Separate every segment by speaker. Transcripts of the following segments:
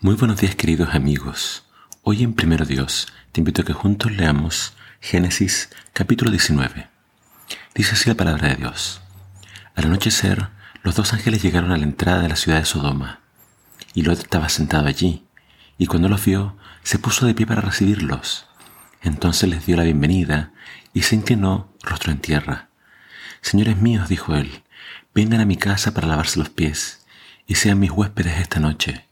Speaker 1: Muy buenos días queridos amigos. Hoy en Primero Dios te invito a que juntos leamos Génesis capítulo 19. Dice así la palabra de Dios. Al anochecer, los dos ángeles llegaron a la entrada de la ciudad de Sodoma, y Lot estaba sentado allí, y cuando los vio, se puso de pie para recibirlos. Entonces les dio la bienvenida y se inclinó rostro en tierra. Señores míos, dijo él, vengan a mi casa para lavarse los pies, y sean mis huéspedes esta noche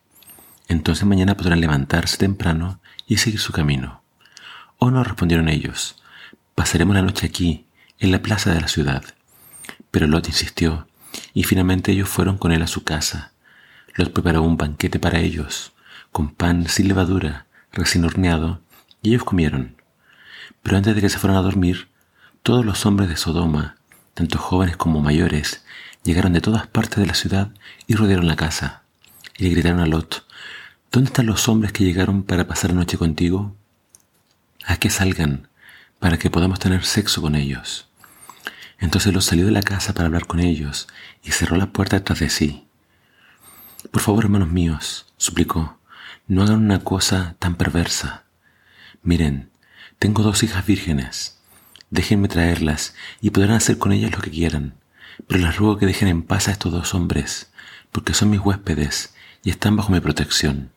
Speaker 1: entonces mañana podrán levantarse temprano y seguir su camino. Oh no, respondieron ellos, pasaremos la noche aquí, en la plaza de la ciudad. Pero Lot insistió, y finalmente ellos fueron con él a su casa. Lot preparó un banquete para ellos, con pan sin levadura, recién horneado, y ellos comieron. Pero antes de que se fueran a dormir, todos los hombres de Sodoma, tanto jóvenes como mayores, llegaron de todas partes de la ciudad y rodearon la casa, y le gritaron a Lot, ¿Dónde están los hombres que llegaron para pasar la noche contigo? A que salgan, para que podamos tener sexo con ellos. Entonces los salió de la casa para hablar con ellos y cerró la puerta detrás de sí. Por favor, hermanos míos, suplicó, no hagan una cosa tan perversa. Miren, tengo dos hijas vírgenes. Déjenme traerlas y podrán hacer con ellas lo que quieran, pero les ruego que dejen en paz a estos dos hombres, porque son mis huéspedes y están bajo mi protección.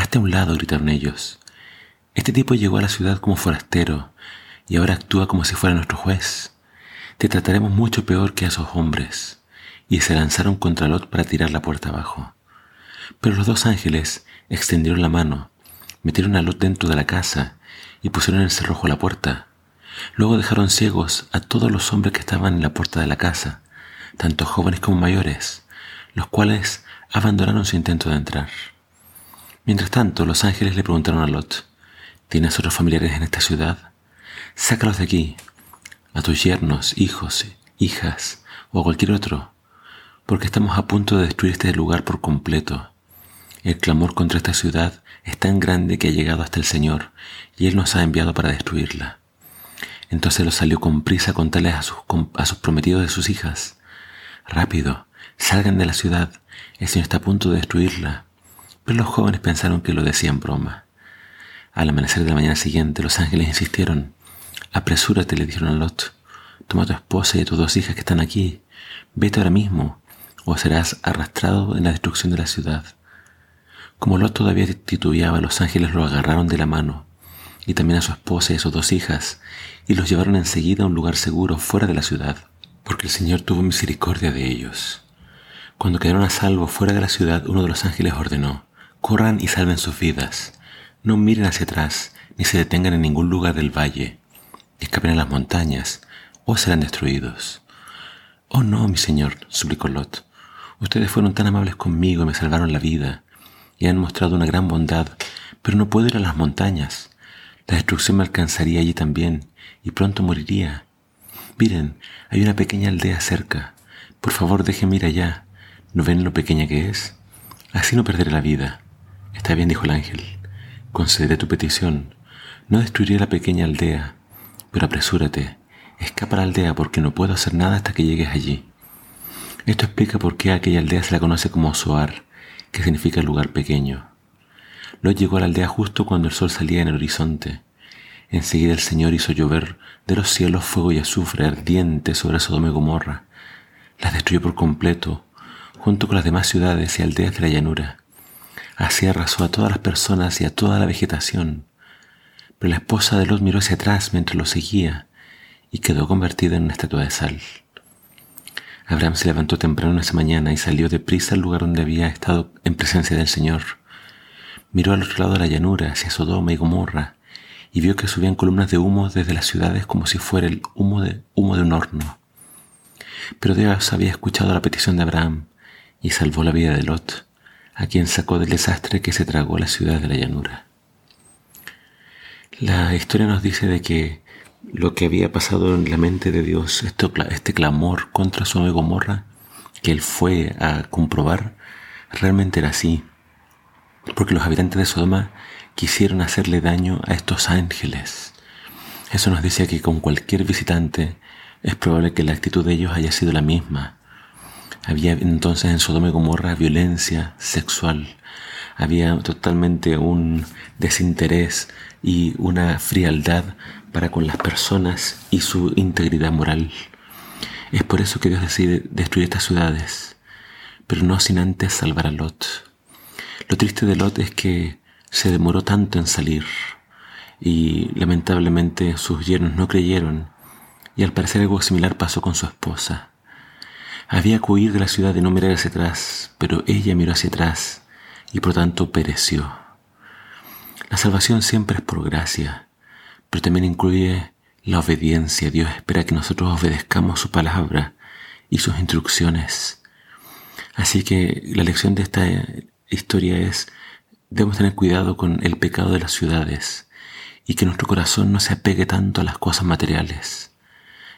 Speaker 1: Hazte a un lado, gritaron ellos. Este tipo llegó a la ciudad como forastero y ahora actúa como si fuera nuestro juez. Te trataremos mucho peor que a esos hombres. Y se lanzaron contra Lot para tirar la puerta abajo. Pero los dos ángeles extendieron la mano, metieron a Lot dentro de la casa y pusieron el cerrojo a la puerta. Luego dejaron ciegos a todos los hombres que estaban en la puerta de la casa, tanto jóvenes como mayores, los cuales abandonaron su intento de entrar. Mientras tanto, los ángeles le preguntaron a Lot, ¿tienes otros familiares en esta ciudad? Sácalos de aquí, a tus yernos, hijos, hijas o a cualquier otro, porque estamos a punto de destruir este lugar por completo. El clamor contra esta ciudad es tan grande que ha llegado hasta el Señor, y Él nos ha enviado para destruirla. Entonces los salió con prisa a contarles a sus, a sus prometidos de sus hijas. Rápido, salgan de la ciudad, el Señor está a punto de destruirla. Los jóvenes pensaron que lo decían broma. Al amanecer de la mañana siguiente, los ángeles insistieron. Apresúrate, le dijeron a Lot. Toma a tu esposa y a tus dos hijas que están aquí. Vete ahora mismo, o serás arrastrado en la destrucción de la ciudad. Como Lot todavía titubeaba, los ángeles lo agarraron de la mano, y también a su esposa y a sus dos hijas, y los llevaron enseguida a un lugar seguro fuera de la ciudad, porque el Señor tuvo misericordia de ellos. Cuando quedaron a salvo fuera de la ciudad, uno de los ángeles ordenó, Corran y salven sus vidas. No miren hacia atrás, ni se detengan en ningún lugar del valle. Escapen a las montañas, o serán destruidos. Oh no, mi señor, suplicó Lot. Ustedes fueron tan amables conmigo y me salvaron la vida, y han mostrado una gran bondad, pero no puedo ir a las montañas. La destrucción me alcanzaría allí también, y pronto moriría. Miren, hay una pequeña aldea cerca. Por favor, déjenme ir allá. ¿No ven lo pequeña que es? Así no perderé la vida. Está bien, dijo el ángel, concederé tu petición. No destruiré la pequeña aldea, pero apresúrate, escapa a la aldea porque no puedo hacer nada hasta que llegues allí. Esto explica por qué aquella aldea se la conoce como Soar, que significa lugar pequeño. Lot llegó a la aldea justo cuando el sol salía en el horizonte. Enseguida el Señor hizo llover de los cielos fuego y azufre ardiente sobre Sodoma y Gomorra. Las destruyó por completo, junto con las demás ciudades y aldeas de la llanura. Así arrasó a todas las personas y a toda la vegetación. Pero la esposa de Lot miró hacia atrás mientras lo seguía y quedó convertida en una estatua de sal. Abraham se levantó temprano esa mañana y salió deprisa al lugar donde había estado en presencia del Señor. Miró al otro lado de la llanura, hacia Sodoma y Gomorra, y vio que subían columnas de humo desde las ciudades como si fuera el humo de, humo de un horno. Pero Dios había escuchado la petición de Abraham y salvó la vida de Lot a quien sacó del desastre que se tragó la ciudad de la llanura. La historia nos dice de que lo que había pasado en la mente de Dios, este clamor contra su amigo Morra, que él fue a comprobar, realmente era así. Porque los habitantes de Sodoma quisieron hacerle daño a estos ángeles. Eso nos dice que con cualquier visitante es probable que la actitud de ellos haya sido la misma. Había entonces en Sodoma y Gomorra violencia sexual. había totalmente un desinterés y una frialdad para con las personas y su integridad moral. Es por eso que Dios decide destruir estas ciudades, pero no sin antes salvar a Lot. Lo triste de Lot es que se demoró tanto en salir y lamentablemente sus yernos no creyeron y al parecer algo similar pasó con su esposa. Había que huir de la ciudad y no mirar hacia atrás, pero ella miró hacia atrás y por tanto pereció. La salvación siempre es por gracia, pero también incluye la obediencia. Dios espera que nosotros obedezcamos su palabra y sus instrucciones. Así que la lección de esta historia es, debemos tener cuidado con el pecado de las ciudades y que nuestro corazón no se apegue tanto a las cosas materiales,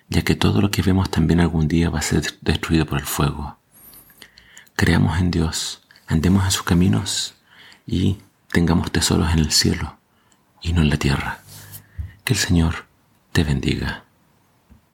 Speaker 1: ya que todo lo que vemos también algún día va a ser destruido por el fuego. Creamos en Dios, andemos en sus caminos y tengamos tesoros en el cielo y no en la tierra. Que el Señor te bendiga.